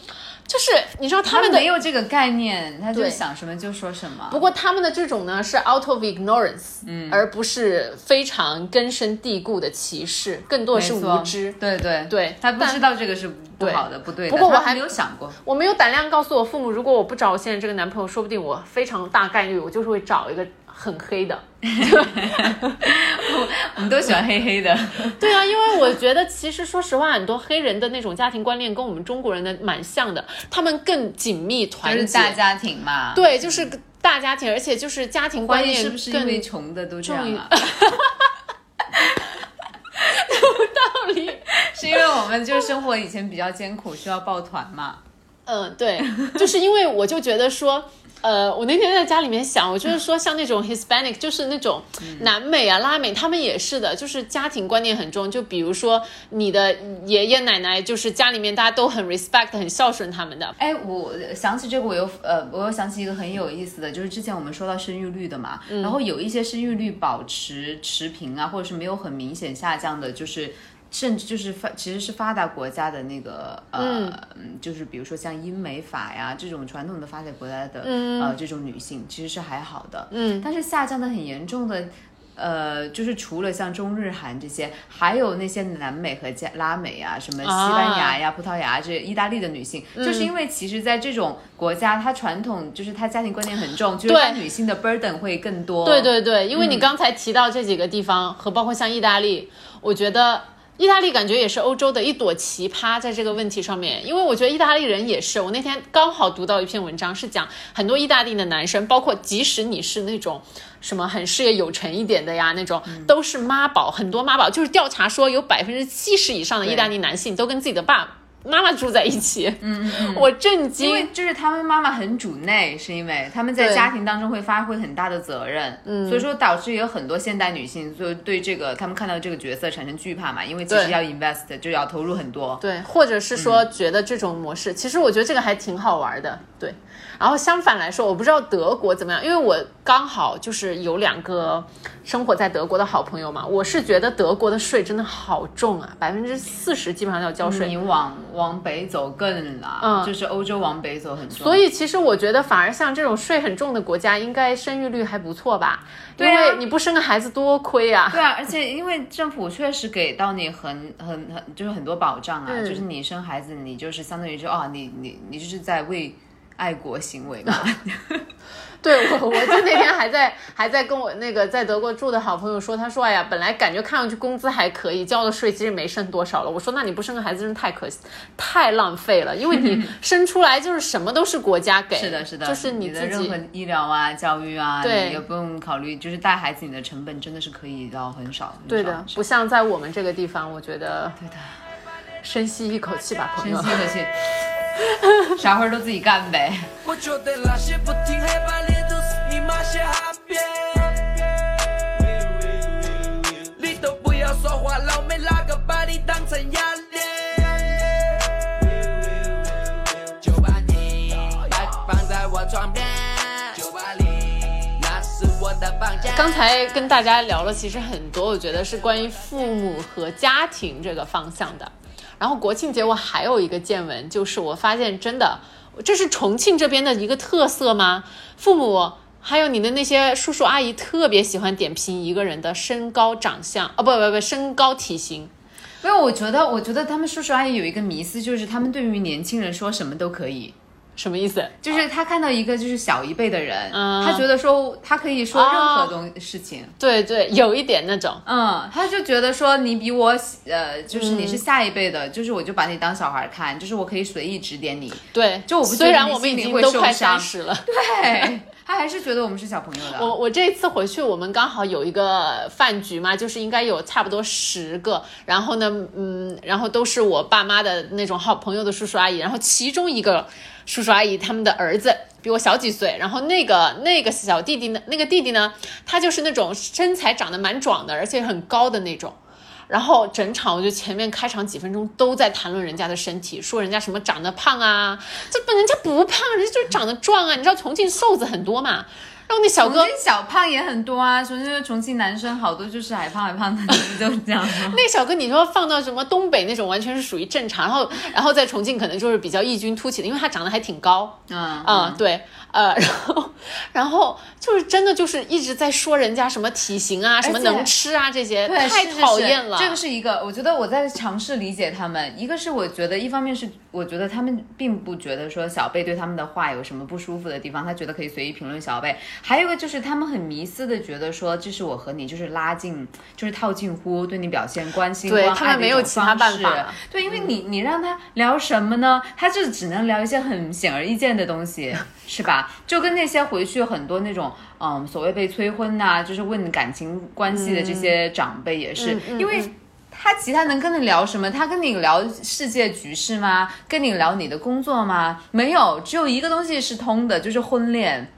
就是你知道他他们的没有这个概念，他就想什么就说什么。不过他们的这种呢是 out of ignorance，嗯，而不是非常根深蒂固的歧视，更多的是无知。对对对他不知道这个是不好的、不对的。不过我还没有想过，我没有胆量告诉我父母，如果我不找我现在这个男朋友，说不定我非常大概率我就是会找一个很黑的。*laughs* 我们都喜欢黑黑的。*laughs* 对啊，因为我觉得其实说实话，很多黑人的那种家庭观念跟我们中国人的蛮像的，他们更紧密团结。就是大家庭嘛。，对，就是大家庭，而且就是家庭观念是不是因更为穷的都这样啊？*laughs* 道理。是因为我们就是生活以前比较艰苦，需要抱团嘛。嗯，对，就是因为我就觉得说，呃，我那天在家里面想，我就是说，像那种 Hispanic，就是那种南美啊、拉美，他们也是的，就是家庭观念很重。就比如说你的爷爷奶奶，就是家里面大家都很 respect、很孝顺他们的。哎，我想起这个，我又呃，我又想起一个很有意思的，就是之前我们说到生育率的嘛，然后有一些生育率保持持平啊，或者是没有很明显下降的，就是。甚至就是发，其实是发达国家的那个呃，嗯就是比如说像英美法呀这种传统的发达国家的、呃这种女性，其实是还好的，嗯，但是下降的很严重的。呃，就是除了像中日韩这些，还有那些南美和加拉美啊，什么西班牙呀、葡萄牙这意大利的女性，就是因为其实，在这种国家，它传统就是它家庭观念很重，就是它女性的 burden 会更多。对对对，因为你刚才提到这几个地方，和包括像意大利，我觉得。意大利感觉也是欧洲的一朵奇葩，在这个问题上面，因为我觉得意大利人也是。我那天刚好读到一篇文章，是讲很多意大利的男生，包括即使你是那种什么很事业有成一点的呀，那种都是妈宝，很多妈宝。就是调查说，有百分之七十以上的意大利男性都跟自己的爸妈妈住在一起。嗯嗯，我震惊。因为就是他们妈妈很主内，是因为他们在家庭当中会发挥很大的责任，嗯，所以说导致有很多现代女性就对这个他们看到这个角色产生惧怕嘛，因为其实要 invest 就要投入很多。对，或者是说觉得这种模式，其实我觉得这个还挺好玩的。对，然后相反来说，我不知道德国怎么样，因为我刚好就是有两个生活在德国的好朋友嘛，我是觉得德国的税真的好重啊，百分之四十基本上要交税。你往往北走更难，嗯就是欧洲往北走很重。所以其实我觉得，反而像这种税很重的国家，应该生育率还不错吧？因对啊为你不生个孩子多亏啊。对啊，而且因为政府确实给到你很很很就是很多保障啊，嗯就是你生孩子，你就是相当于就哦，你你你就是在为爱国行为嘛。*laughs* 对我，我就那天还在还在跟我那个在德国住的好朋友说，他说，哎呀，本来感觉看上去工资还可以，交的税其实没剩多少了。我说，那你不生个孩子真太可惜，太浪费了，因为你 *laughs* 生出来就是什么都是国家给，是的，是的，就是你自己的任何医疗啊、教育啊，对也不用考虑，就是带孩子，你的成本真的是可以到很少。很对的不像在我们这个地方，我觉得对的，深吸一口气吧，朋友深吸。一口气，*laughs* 啥活儿都自己干呗。成哑铃？就把你摆放在我床边，刚才跟大家聊了，其实很多，我觉得是关于父母和家庭这个方向的。然后国庆节我还有一个见闻，就是我发现真的，这是重庆这边的一个特色吗？父母还有你的那些叔叔阿姨特别喜欢点评一个人的身高、长相，啊、不不不，身高体型。因为我觉得，我觉得他们叔叔阿姨有一个迷思，就是他们对于年轻人说什么都可以。什么意思？就是他看到一个就是小一辈的人，嗯他觉得说他可以说任何东事情，对对，有一点那种。嗯，他就觉得说你比我呃，就是你是下一辈的，就是我就把你当小孩看，就是我可以随意指点你，对，就我不觉虽得你然我们已心里会经都快受伤三十了。对 *laughs* 他还是觉得我们是小朋友的。我我这一次回去，我们刚好有一个饭局嘛，就是应该有差不多十个，然后呢，嗯，然后都是我爸妈的那种好朋友的叔叔阿姨，然后其中一个叔叔阿姨他们的儿子比我小几岁，然后那个那个小弟弟呢，那个弟弟呢，他就是那种身材长得蛮壮的，而且很高的那种。然后整场我就前面开场几分钟都在谈论人家的身体，说人家什么长得胖啊，这本人家不胖，人家就长得壮啊。你知道重庆瘦子很多嘛？然后那小哥小胖也很多啊，重庆重庆男生好多就是矮胖矮胖的，就是这样吗？*laughs* 那小哥，你说放到什么东北那种，完全是属于正常。然后，然后在重庆可能就是比较异军突起的，因为他长得还挺高。嗯嗯，对，呃，*laughs* 然后，然后就是真的就是一直在说人家什么体型啊，什么能吃啊这些，太讨厌了。这个是一个，我觉得我在尝试理解他们。一个是我觉得，一方面是我觉得他们并不觉得说小贝对他们的话有什么不舒服的地方，他觉得可以随意评论小贝。还有一个就是他们很迷思的觉得说，这是我和你就是拉近，就是套近乎，对你表现关心对关爱他们没有其他办法对，因为你你让他聊什么呢？他就只能聊一些很显而易见的东西，是吧？*laughs* 就跟那些回去很多那种嗯所谓被催婚呐、就是问感情关系的这些长辈也是，嗯嗯因为。他其他能跟你聊什么？他跟你聊世界局势吗？跟你聊你的工作吗？没有，只有一个东西是通的，就是婚恋。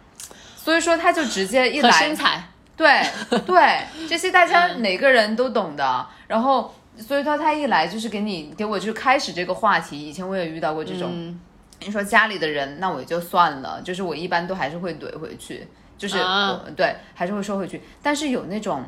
所以说，他就直接一和来身材，对对，这些大家每个人都懂的。然后，所以说他一来就是给你给我就开始这个话题。以前我也遇到过这种，嗯你说家里的人，那我也就算了，就是我一般都还是会怼回去，就是、啊对还是会说回去。但是有那种。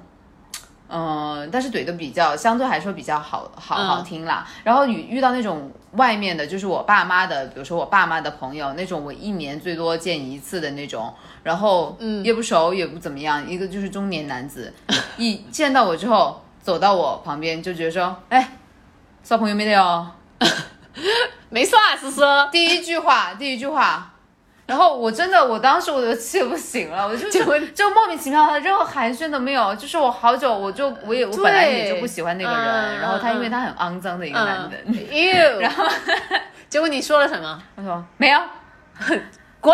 嗯，但是怼的比较相对来说比较好好嗯好听啦。然后遇遇到那种外面的，就是我爸妈的，比如说我爸妈的朋友，那种我一年最多见一次的那种，然后嗯也不熟也不怎么样，一个就是中年男子，一见到我之后走到我旁边就觉得说，哎，耍朋友没得哦，*laughs* 没错啊，思思。第一句话，第一句话。然后我真的，我当时我就气不行了，我就就就莫名其妙的，任何寒暄都没有。就是我好久，我就我也我本来也就不喜欢那个人，嗯然后他嗯因为他很肮脏的一个男人，嗯，you，*laughs* 然后结果你说了什么？他说没有，*laughs* 滚！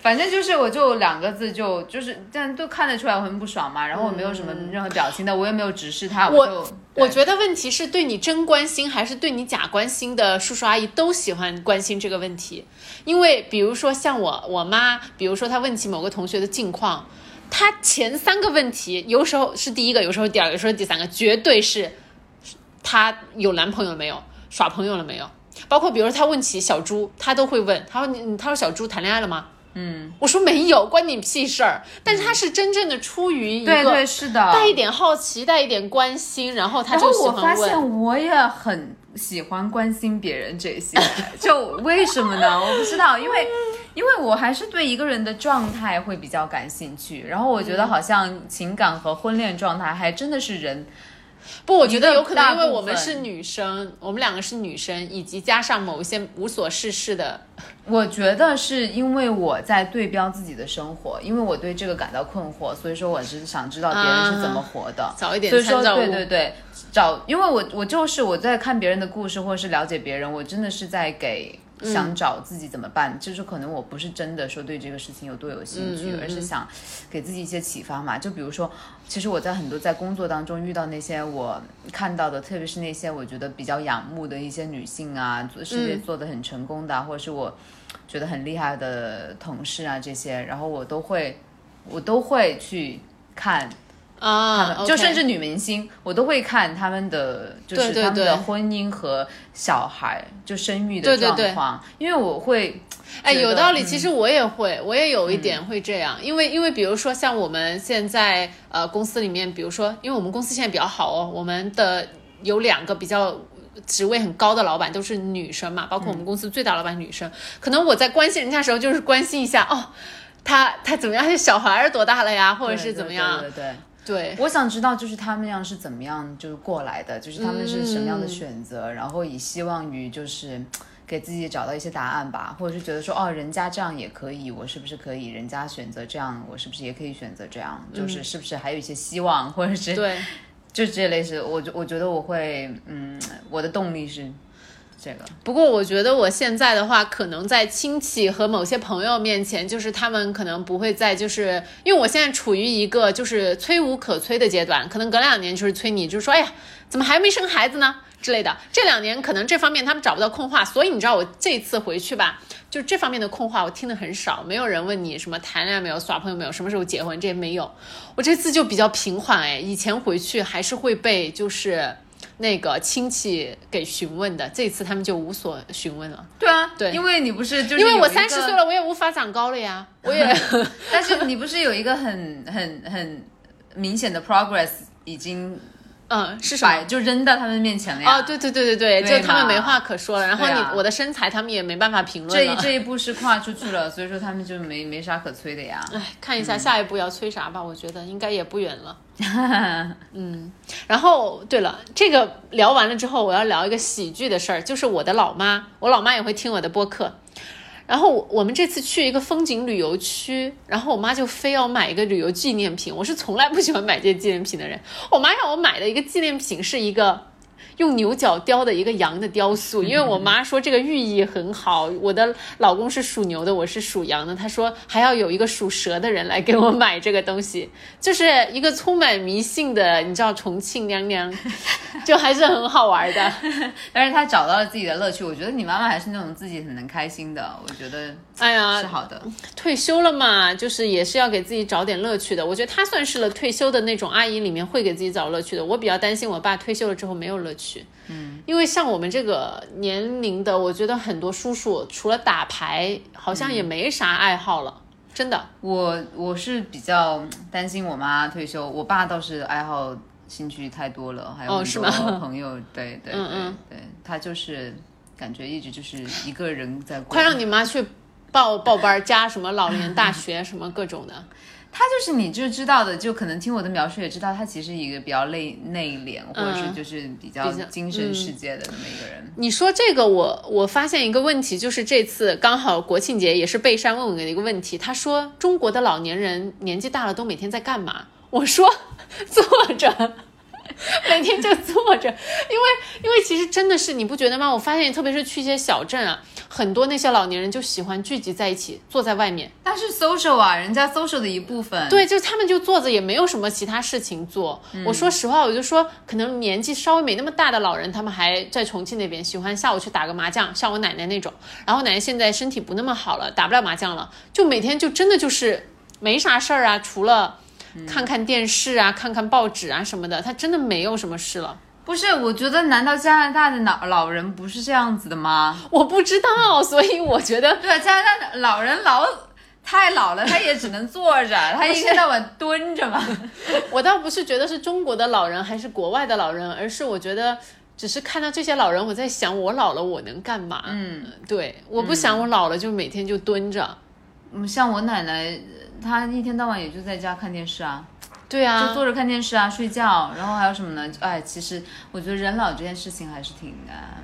反正就是我就两个字就就是这样都看得出来我很不爽嘛，然后我没有什么任何表情的，我也没有直视他，嗯我就我觉得问题是对你真关心还是对你假关心的叔叔阿姨都喜欢关心这个问题，因为比如说像我我妈，比如说她问起某个同学的近况，她前三个问题有时候是第一个，有时候第二个，有时候第三个，绝对是她有男朋友没有，耍朋友了没有，包括比如说她问起小猪，她都会问，她说你她说小猪谈恋爱了吗？嗯，我说没有，关你屁事儿。但是他是真正的出于一个对对是的，带一点好奇，带一点关心，然后他然后就喜我发现欢问。我也很喜欢关心别人这些，*laughs* 就为什么呢？我不知道，因为因为我还是对一个人的状态会比较感兴趣，然后我觉得好像情感和婚恋状态还真的是人不，我觉得有可能因为我们是女生，我们两个是女生，以及加上某一些无所事事的，*laughs* 我觉得是因为我在对标自己的生活，因为我对这个感到困惑，所以说我是想知道别人是怎么活的。早一点所以说。对对对，找，因为我我就是我在看别人的故事或者是了解别人，我真的是在给嗯想找自己怎么办，就是可能我不是真的说对这个事情有多有兴趣，而是想给自己一些启发嘛。就比如说，其实我在很多在工作当中遇到那些我看到的，特别是那些我觉得比较仰慕的一些女性啊，做事业嗯做得很成功的啊，或者是我觉得很厉害的同事啊这些，然后我都会我都会去看。他啊就甚至女明星，我都会看他们的，就是他们的婚姻和小孩，就生育的对对对状况，因为我会，哎，有道理。嗯其实我也会，我也有一点会这样，因为因为比如说像我们现在呃公司里面，比如说，因为我们公司现在比较好哦，我们的有两个比较。职位很高的老板都是女生嘛，包括我嗯们公司最大老板女生。可能我在关心人家的时候，就是关心一下哦，她她怎么样？小孩儿多大了呀？或者是怎么样？对对对对对，我想知道就是他们样是怎么样就是过来的，就是他们是什么样的嗯选择，然后以希望于就是。给自己找到一些答案吧，或者是觉得说，哦，人家这样也可以，我是不是可以？人家选择这样，我是不是也可以选择这样？就是是不是还有一些希望，或者是嗯对，就这类似，我觉我觉得我会，嗯，我的动力是这个。不过我觉得我现在的话，可能在亲戚和某些朋友面前，就是他们可能不会再就是，因为我现在处于一个就是催无可催的阶段，可能隔两年就是催你，就是说，哎呀，怎么还没生孩子呢之类的。这两年可能这方面他们找不到空话，所以你知道我这次回去吧，就这方面的空话我听的很少，没有人问你什么谈恋爱没有、耍朋友没有、什么时候结婚，这些没有。我这次就比较平缓，哎，以前回去还是会被就是。那个亲戚给询问的，这次他们就无所询问了，对啊，对因为你不是就是因为我三十岁了，，我也无法长高了呀，*laughs* 我也但是你不是有一个很很很明显的 progress 已经嗯是什么？就扔到他们面前了呀？哦，对对对对对，对就他们没话可说了。然后你、啊我的身材，他们也没办法评论这一。这一步是跨出去了，所以说他们就没没啥可催的呀。哎，看一下下一步要催啥吧，我觉得应该也不远了。哈 *laughs* 嗯，然后对了，这个聊完了之后，我要聊一个喜剧的事儿，就是我的老妈，我老妈也会听我的播客。然后我我们这次去一个风景旅游区，然后我妈就非要买一个旅游纪念品。我是从来不喜欢买这些纪念品的人，我妈让我买的一个纪念品是一个用牛角雕的一个羊的雕塑，因为我妈说这个寓意很好。我的老公是属牛的，我是属羊的，她说还要有一个属蛇的人来给我买这个东西，就是一个充满迷信的，你知道重庆娘娘，就还是很好玩的。*laughs* 但是她找到了自己的乐趣，我觉得你妈妈还是那种自己很能开心的，我觉得哎呀是，好的。退休了嘛，就是也是要给自己找点乐趣的。我觉得她算是了退休的那种阿姨里面会给自己找乐趣的。我比较担心我爸退休了之后没有乐趣，嗯，因为像我们这个年龄的，我觉得很多叔叔除了打牌，好像也没啥爱好了，真的。我我是比较担心我妈退休，我爸倒是爱好兴趣太多了，还有很多哦是吗朋友，对对对嗯嗯对，他就是感觉一直就是一个人在过。快让你妈去报 *laughs* 报班儿，加什么老年大学什么各种的。*laughs* 他就是你就知道的，就可能听我的描述也知道，他其实一个比较内内敛，或者是就是比较精神世界的那么一个人。你说这个我，我发现一个问题，就是这次刚好国庆节也是贝山问我的一个问题，他说中国的老年人年纪大了都每天在干嘛？我说坐着。每天就坐着，因为因为其实真的是你不觉得吗？我发现特别是去一些小镇啊，很多那些老年人就喜欢聚集在一起，坐在外面。但是 social 啊，人家 social 的一部分。对，就他们就坐着，也没有什么其他事情做。我说实话，我就说，可能年纪稍微没那么大的老人，他们还在重庆那边，喜欢下午去打个麻将，像我奶奶那种。然后奶奶现在身体不那么好了，打不了麻将了，就每天就真的就是没啥事儿啊，除了看看电视啊、看看报纸啊什么的，他真的没有什么事了。不是，我觉得难道加拿大的老老人不是这样子的吗？*laughs* 我不知道，所以我觉得对啊，加拿大的老人老太老了，他也只能坐着，他一天到晚蹲着嘛。我倒不是觉得是中国的老人还是国外的老人，而是我觉得只是看到这些老人，我在想我老了我能干嘛？嗯，对，我不想我老了就每天就蹲着。嗯，像我奶奶，她一天到晚也就在家看电视啊，就对啊，坐着看电视啊，睡觉，然后还有什么呢？哎，其实我觉得人老这件事情还是挺啊，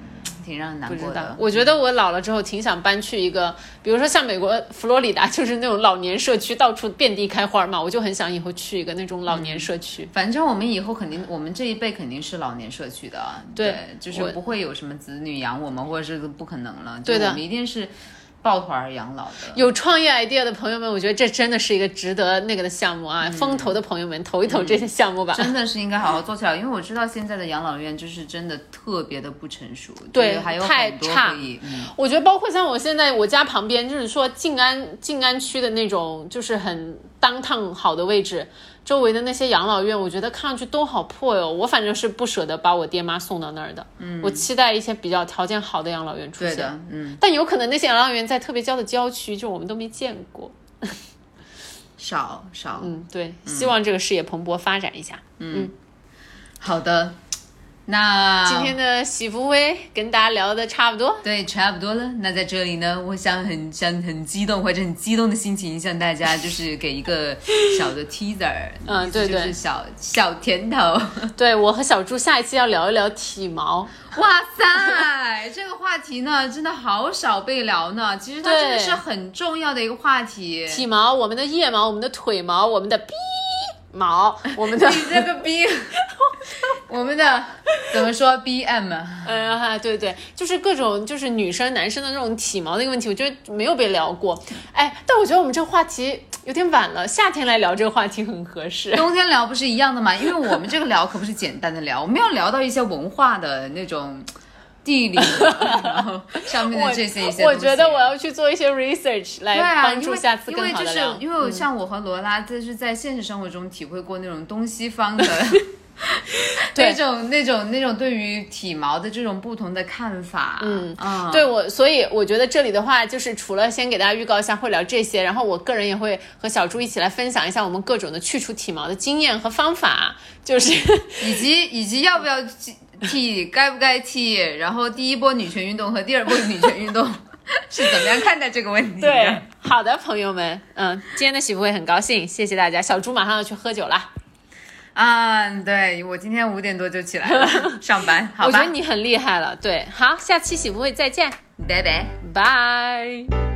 挺让人难过的。。我觉得我老了之后挺想搬去一个，比如说像美国佛罗里达，*laughs* 就是那种老年社区，到处遍地开花嘛，我就很想以后去一个那种老年社区。反正我们以后肯定，我们这一辈肯定是老年社区的，对就是不会有什么子女养我们，或者是不可能了。对的我们一定是抱团儿养老的。有创业 idea 的朋友们，我觉得这真的是一个值得那个的项目啊！风投的朋友们，投一投这些项目吧。真的是应该好好做起来，因为我知道现在的养老院就是真的特别的不成熟，对还有太很多差可以，嗯，我觉得包括像我现在我家旁边，就是说静安静安区的那种，就是很当趟好的位置，周围的那些养老院，我觉得看上去都好破哟。我反正是不舍得把我爹妈送到那儿的。嗯，我期待一些比较条件好的养老院出现。对的，嗯，但有可能那些养老院在特别郊的郊区，就我们都没见过。少少，嗯，对，希望这个事业蓬勃发展一下。嗯好的，那今天的喜福威跟大家聊的差不多。对，差不多了。那在这里呢，我想很想很激动，或者很激动的心情向大家就是给一个小的 teaser，嗯对对就是小小甜头。*laughs* 对我和小猪下一期要聊一聊体毛。哇塞，*laughs* 这个话题呢，真的好少被聊呢。其实它真的是很重要的一个话题。体毛，我们的腋毛，我们的腿毛，我们的逼毛，我们的 *laughs* 你这个 B，我们的怎么说 BM 啊？呃，哈对对，就是各种就是女生男生的那种体毛的一个问题，我觉得没有被聊过。哎，但我觉得我们这个话题有点晚了，夏天来聊这个话题很合适。冬天聊不是一样的吗？因为我们这个聊可不是简单的聊，我们要聊到一些文化的那种地理，然后上面的这些一些我觉得我要去做一些 research 来帮因为助下次因为就是更好的聊。因为像我和罗拉，就是在现实生活中体会过那种东西方的对 *laughs* 那种那种那种对于体毛的这种不同的看法。嗯嗯，对我，所以我觉得这里的话，就是除了先给大家预告一下会聊这些，然后我个人也会和小猪一起来分享一下我们各种的去除体毛的经验和方法，*laughs* 就是以及以及要不要剃剃，该不该剃，然后第一波女权运动和第二波女权运动 *laughs* 是怎么样看待这个问题的？对，好的，朋友们，嗯，今天的喜福会很高兴，谢谢大家。小猪马上要去喝酒啦，啊，对我今天五点多就起来了 *laughs* 上班，好吧我觉得，你很厉害了。对，好，下期喜福会再见，拜拜。拜。